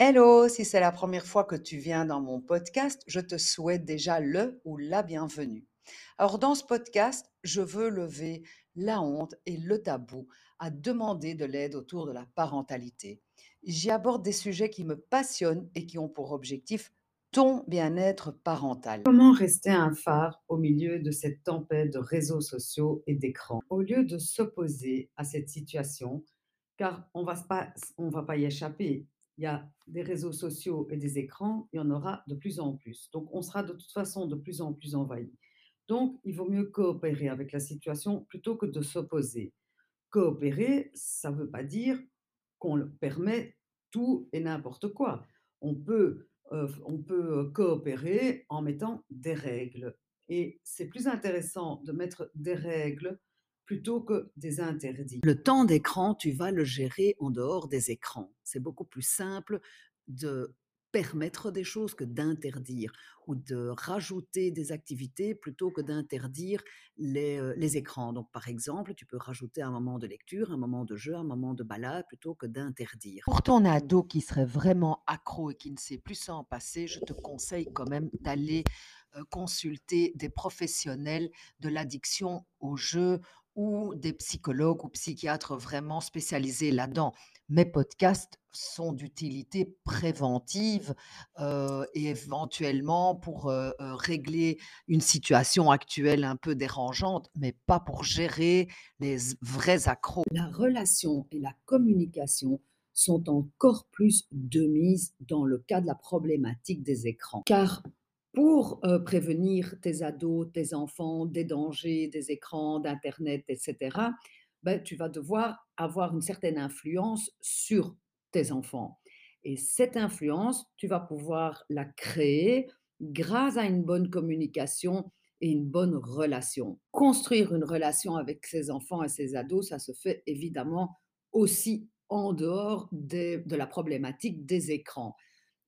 Hello, si c'est la première fois que tu viens dans mon podcast, je te souhaite déjà le ou la bienvenue. Alors dans ce podcast, je veux lever la honte et le tabou à demander de l'aide autour de la parentalité. J'y aborde des sujets qui me passionnent et qui ont pour objectif ton bien-être parental. Comment rester un phare au milieu de cette tempête de réseaux sociaux et d'écrans? Au lieu de s'opposer à cette situation, car on on va pas y échapper. Il y a des réseaux sociaux et des écrans, il y en aura de plus en plus. Donc, on sera de toute façon de plus en plus envahi. Donc, il vaut mieux coopérer avec la situation plutôt que de s'opposer. Coopérer, ça ne veut pas dire qu'on permet tout et n'importe quoi. On peut on peut coopérer en mettant des règles. Et c'est plus intéressant de mettre des règles plutôt que des interdits. Le temps d'écran, tu vas le gérer en dehors des écrans. C'est beaucoup plus simple de permettre des choses que d'interdire ou de rajouter des activités plutôt que d'interdire les, les, écrans. Donc, par exemple, tu peux rajouter un moment de lecture, un moment de jeu, un moment de balade plutôt que d'interdire. Pour ton ado qui serait vraiment accro et qui ne sait plus s'en passer, je te conseille quand même d'aller consulter des professionnels de l'addiction au jeu ou des psychologues ou psychiatres vraiment spécialisés là-dedans. Mes podcasts sont d'utilité préventive et éventuellement pour régler une situation actuelle un peu dérangeante, mais pas pour gérer les vrais accros. La relation et la communication sont encore plus de mise dans le cas de la problématique des écrans. Car pour prévenir tes ados, tes enfants des dangers des écrans, d'Internet, etc., ben, tu vas devoir avoir une certaine influence sur tes enfants. Et cette influence, tu vas pouvoir la créer grâce à une bonne communication et une bonne relation. Construire une relation avec ses enfants et ses ados, ça se fait évidemment aussi en dehors de la problématique des écrans.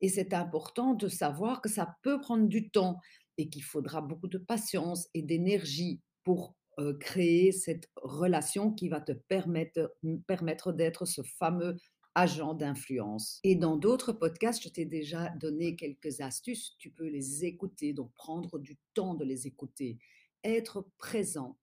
Et c'est important de savoir que ça peut prendre du temps et qu'il faudra beaucoup de patience et d'énergie pour créer cette relation qui va te permettre, permettre d'être ce fameux agent d'influence. Et dans d'autres podcasts, je t'ai déjà donné quelques astuces. Tu peux les écouter, donc prendre du temps de les écouter, être présent,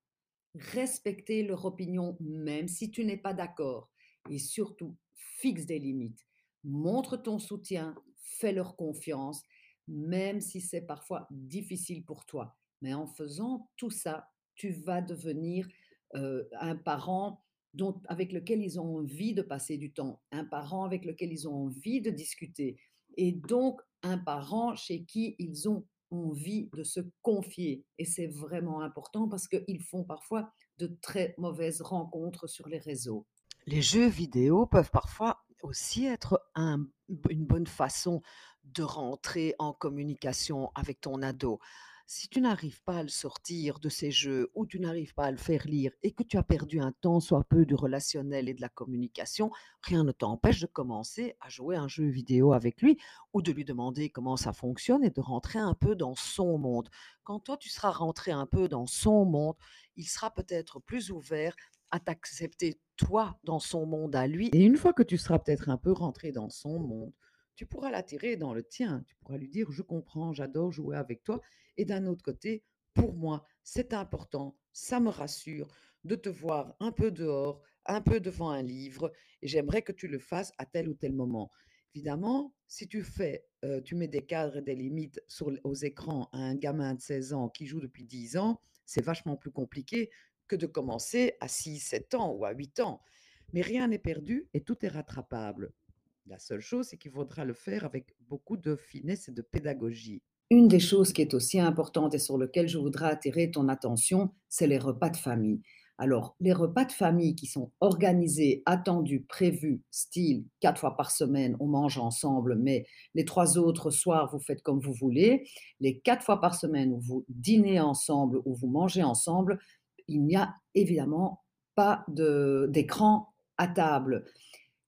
respecter leur opinion même si tu n'es pas d'accord et surtout fixe des limites. Montre ton soutien, fais leur confiance, même si c'est parfois difficile pour toi. Mais en faisant tout ça, tu vas devenir un parent dont, avec lequel ils ont envie de passer du temps, un parent avec lequel ils ont envie de discuter, et donc un parent chez qui ils ont envie de se confier. Et c'est vraiment important parce qu'ils font parfois de très mauvaises rencontres sur les réseaux. Les jeux vidéo peuvent parfois aussi être une bonne façon de rentrer en communication avec ton ado. Si tu n'arrives pas à le sortir de ces jeux ou tu n'arrives pas à le faire lire et que tu as perdu un temps, soit peu du relationnel et de la communication, rien ne t'empêche de commencer à jouer un jeu vidéo avec lui ou de lui demander comment ça fonctionne et de rentrer un peu dans son monde. Quand toi, tu seras rentré un peu dans son monde, il sera peut-être plus ouvert à t'accepter toi dans son monde à lui. Et une fois que tu seras peut-être un peu rentré dans son monde, tu pourras l'attirer dans le tien. Tu pourras lui dire, je comprends, j'adore jouer avec toi. Et d'un autre côté, pour moi, c'est important, ça me rassure de te voir un peu dehors, un peu devant un livre, et j'aimerais que tu le fasses à tel ou tel moment. Évidemment, si tu fais, euh, tu mets des cadres et des limites sur, aux écrans à un gamin de 16 ans qui joue depuis 10 ans, c'est vachement plus compliqué que de commencer à 6, 7 ans ou à 8 ans. Mais rien n'est perdu et tout est rattrapable. La seule chose, c'est qu'il faudra le faire avec beaucoup de finesse et de pédagogie. Une des choses qui est aussi importante et sur laquelle je voudrais attirer ton attention, c'est les repas de famille. Alors, les repas de famille qui sont organisés, attendus, prévus, style quatre fois par semaine, on mange ensemble, mais les trois autres soirs, vous faites comme vous voulez. Les quatre fois par semaine où vous dînez ensemble, où vous mangez ensemble, il n'y a évidemment pas d'écran à table.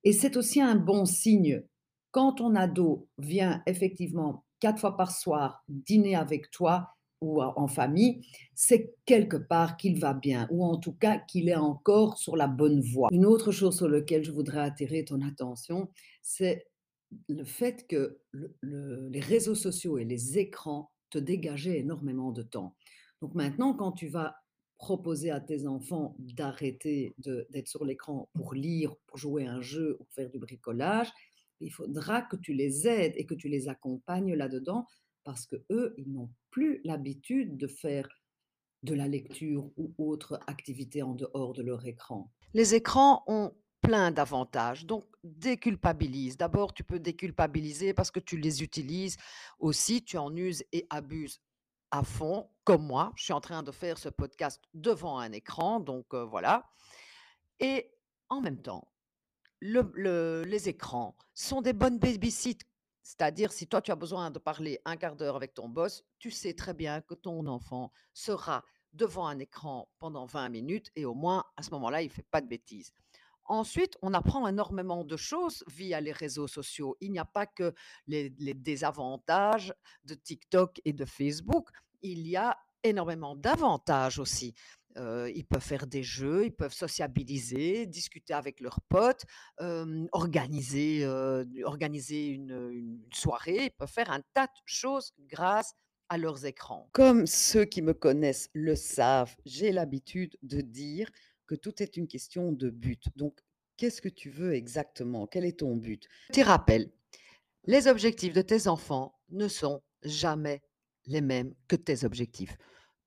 Et c'est aussi un bon signe. Quand ton ado vient effectivement quatre fois par soir dîner avec toi ou en famille, c'est quelque part qu'il va bien, ou en tout cas qu'il est encore sur la bonne voie. Une autre chose sur laquelle je voudrais attirer ton attention, c'est le fait que le le les réseaux sociaux et les écrans te dégageaient énormément de temps. Donc maintenant, quand tu vas proposer à tes enfants d'arrêter d'être sur l'écran pour lire, pour jouer à un jeu ou faire du bricolage, il faudra que tu les aides et que tu les accompagnes là-dedans parce qu'eux, ils n'ont plus l'habitude de faire de la lecture ou autre activité en dehors de leur écran. Les écrans ont plein d'avantages, donc déculpabilise. D'abord, tu peux déculpabiliser parce que tu les utilises aussi, tu en uses et abuses à fond, comme moi. Je suis en train de faire ce podcast devant un écran, donc voilà et en même temps, le le les écrans sont des bonnes baby-sit. C'est-à-dire si toi tu as besoin de parler un quart d'heure avec ton boss, tu sais très bien que ton enfant sera devant un écran pendant 20 minutes et au moins à ce moment-là, il ne fait pas de bêtises. Ensuite, on apprend énormément de choses via les réseaux sociaux. Il n'y a pas que les désavantages de TikTok et de Facebook, il y a énormément d'avantages aussi. Heu, ils peuvent faire des jeux, ils peuvent sociabiliser, discuter avec leurs potes, hem, organiser, une, une soirée. Ils peuvent faire un tas de choses grâce à leurs écrans. Comme ceux qui me connaissent le savent, j'ai l'habitude de dire que tout est une question de but. Donc, qu'est-ce que tu veux exactement? Quel est ton but? Petit rappel, les objectifs de tes enfants ne sont jamais les mêmes que tes objectifs.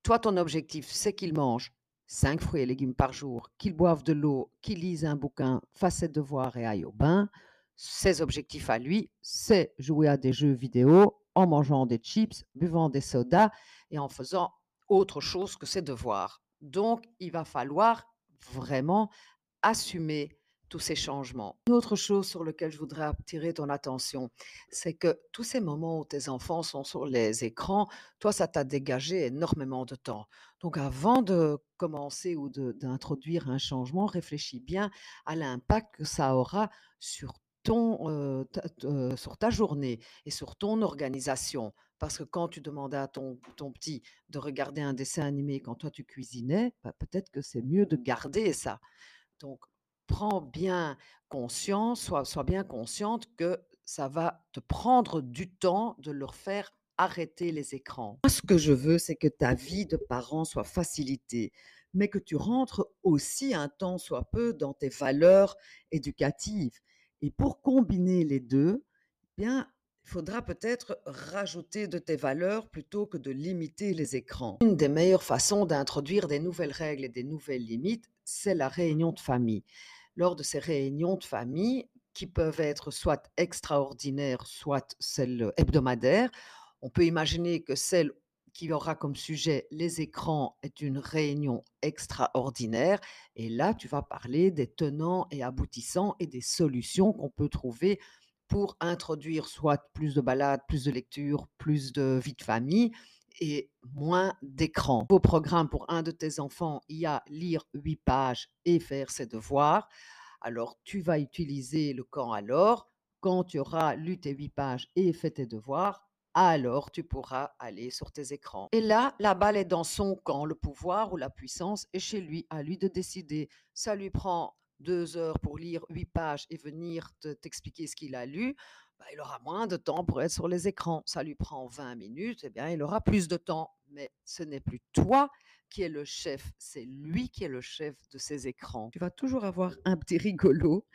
Toi, ton objectif, c'est qu'ils mangent 5 fruits et légumes par jour, qu'ils boivent de l'eau, qu'ils lisent un bouquin, fassent ses devoirs et aillent au bain. Ses objectifs à lui, c'est jouer à des jeux vidéo en mangeant des chips, buvant des sodas et en faisant autre chose que ses devoirs. Donc, il va falloir vraiment assumer tous ces changements. Une autre chose sur laquelle je voudrais attirer ton attention, c'est que tous ces moments où tes enfants sont sur les écrans, toi, ça t'a dégagé énormément de temps. Donc, avant de commencer ou d'introduire un changement, réfléchis bien à l'impact que ça aura sur ton, sur ta journée et sur ton organisation. Parce que quand tu demandais à ton, ton petit de regarder un dessin animé quand toi tu cuisinais, bah, peut-être que c'est mieux de garder ça. Donc, prends bien conscience, sois, sois bien consciente que ça va te prendre du temps de leur faire arrêter les écrans. Moi, ce que je veux, c'est que ta vie de parent soit facilitée, mais que tu rentres aussi un temps soit peu dans tes valeurs éducatives. Et pour combiner les deux, eh bien, il faudra peut-être rajouter de tes valeurs plutôt que de limiter les écrans. Une des meilleures façons d'introduire des nouvelles règles et des nouvelles limites, c'est la réunion de famille. Lors de ces réunions de famille, qui peuvent être soit extraordinaires, soit celles hebdomadaires, on peut imaginer que celle qui aura comme sujet les écrans est une réunion extraordinaire. Et là, tu vas parler des tenants et aboutissants et des solutions qu'on peut trouver pour introduire soit plus de balades, plus de lecture, plus de vie de famille et moins d'écran. Au programme pour un de tes enfants, il y a lire 8 pages et faire ses devoirs. Alors, tu vas utiliser le quand alors. Quand tu auras lu tes 8 pages et fait tes devoirs, alors tu pourras aller sur tes écrans. Et là, la balle est dans son camp. Le pouvoir ou la puissance est chez lui, à lui de décider. Ça lui prend deux heures pour lire huit pages et venir te- t'expliquer ce qu'il a lu, bah, il aura moins de temps pour être sur les écrans. Ça lui prend 20 minutes, eh bien, il aura plus de temps. Mais ce n'est plus toi qui es le chef, c'est lui qui est le chef de ces écrans. Tu vas toujours avoir un petit rigolo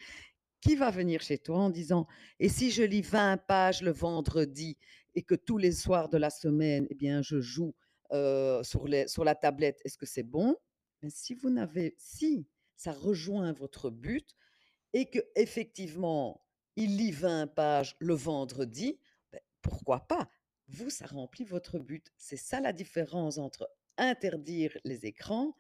qui va venir chez toi en disant Et si je lis 20 pages le vendredi? Et que tous les soirs de la semaine, eh bien, je joue sur la tablette, est-ce que c'est bon? Mais si vous n'avez, si ça rejoint votre but et que effectivement il lit 20 pages le vendredi, ben, pourquoi pas? Vous, ça remplit votre but. C'est ça la différence entre interdire les écrans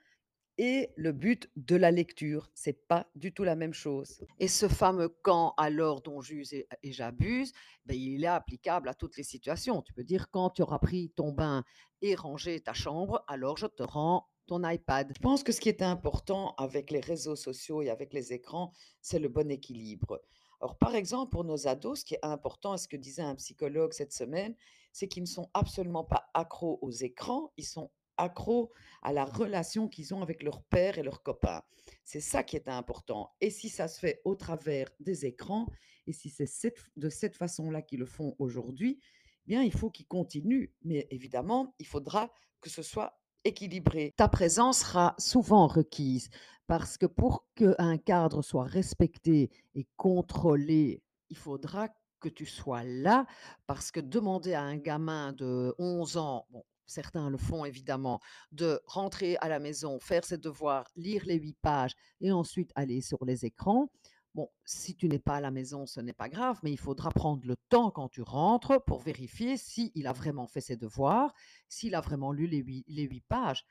et le but de la lecture. C'est pas du tout la même chose. Et ce fameux quand, alors dont j'use et, et j'abuse, ben, il est applicable à toutes les situations. Tu peux dire quand tu auras pris ton bain et rangé ta chambre, alors je te rends ton iPad. Je pense que ce qui est important avec les réseaux sociaux et avec les écrans, c'est le bon équilibre. Alors, par exemple, pour nos ados, ce qui est important, et ce que disait un psychologue cette semaine, c'est qu'ils ne sont absolument pas accros aux écrans, ils sont accros à la relation qu'ils ont avec leur père et leurs copains. C'est ça qui est important. Et si ça se fait au travers des écrans, et si c'est de cette façon-là qu'ils le font aujourd'hui, eh bien, il faut qu'ils continuent. Mais évidemment, il faudra que ce soit équilibré. Ta présence sera souvent requise parce que pour qu'un cadre soit respecté et contrôlé, il faudra que tu sois là parce que demander à un gamin de 11 ans, certains le font évidemment, de rentrer à la maison, faire ses devoirs, lire les 8 pages et ensuite aller sur les écrans. Bon, si tu n'es pas à la maison, ce n'est pas grave, mais il faudra prendre le temps quand tu rentres pour vérifier s'il a vraiment fait ses devoirs, s'il a vraiment lu les 8 les 8 pages.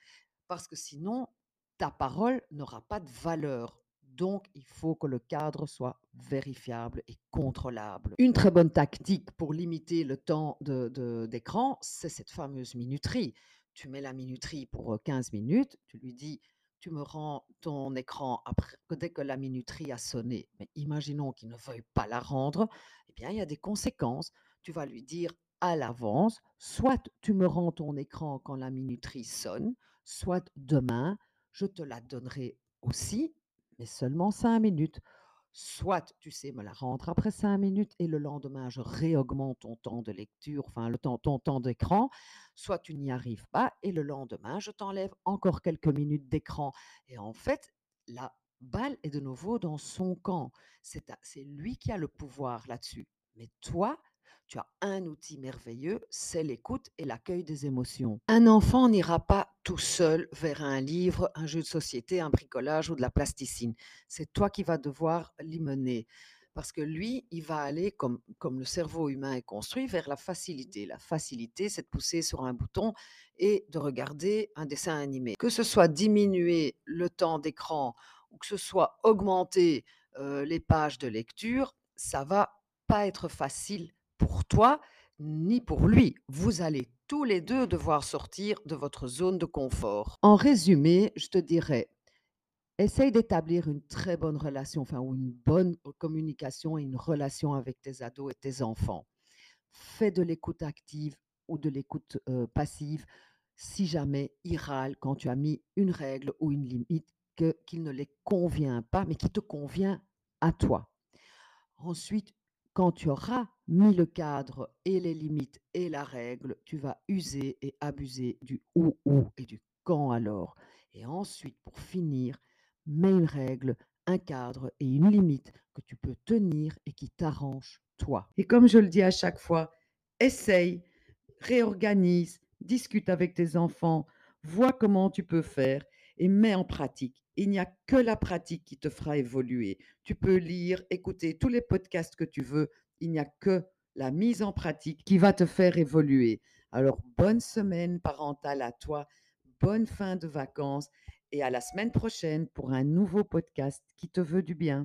Parce que sinon, ta parole n'aura pas de valeur. Donc, il faut que le cadre soit vérifiable et contrôlable. Une très bonne tactique pour limiter le temps d'écran, c'est cette fameuse minuterie. Tu mets la minuterie pour, heu, 15 minutes, tu lui dis: «Tu me rends ton écran après dès que la minuterie a sonné». Mais imaginons qu'il ne veuille pas la rendre, eh bien, il y a des conséquences. Tu vas lui dire à l'avance: «Soit tu me rends ton écran quand la minuterie sonne, soit demain, je te la donnerai aussi, mais seulement 5 minutes. Soit tu sais me la rendre après 5 minutes et le lendemain, je réaugmente ton temps de lecture, enfin le temps ton temps d'écran, soit tu n'y arrives pas et le lendemain, je t'enlève encore quelques minutes d'écran» et en fait, la balle est de nouveau dans son camp. C'est lui qui a le pouvoir là-dessus. Mais toi, tu as un outil merveilleux, c'est l'écoute et l'accueil des émotions. Un enfant n'ira pas tout seul vers un livre, un jeu de société, un bricolage ou de la plasticine. C'est toi qui vas devoir l'y mener. Parce que lui, il va aller comme comme le cerveau humain est construit, vers la facilité. La facilité, c'est de pousser sur un bouton et de regarder un dessin animé. Que ce soit diminuer le temps d'écran ou que ce soit augmenter, heu, les pages de lecture, ça va pas être facile pour toi ni pour lui. Vous allez tous les 2 devoir sortir de votre zone de confort. En résumé, je te dirais: essaye d'établir une très bonne relation, enfin ou une bonne communication et une relation avec tes ados et tes enfants. Fais de l'écoute active ou de l'écoute, heu, passive si jamais ils râlent quand tu as mis une règle ou une limite que qui ne les convient pas, mais qui te convient à toi. Ensuite, quand tu auras mis le cadre et les limites et la règle, tu vas user et abuser du «ou ou» et du «quand alors» et ensuite, pour finir, mets une règle, un cadre et une limite que tu peux tenir et qui t'arrange toi. Et comme je le dis à chaque fois, essaye, réorganise, discute avec tes enfants, vois comment tu peux faire et mets en pratique. Il n'y a que la pratique qui te fera évoluer. Tu peux lire, écouter tous les podcasts que tu veux, il n'y a que la mise en pratique qui va te faire évoluer. Alors bonne semaine parentale à toi, bonne fin de vacances et à la semaine prochaine pour un nouveau podcast qui te veut du bien.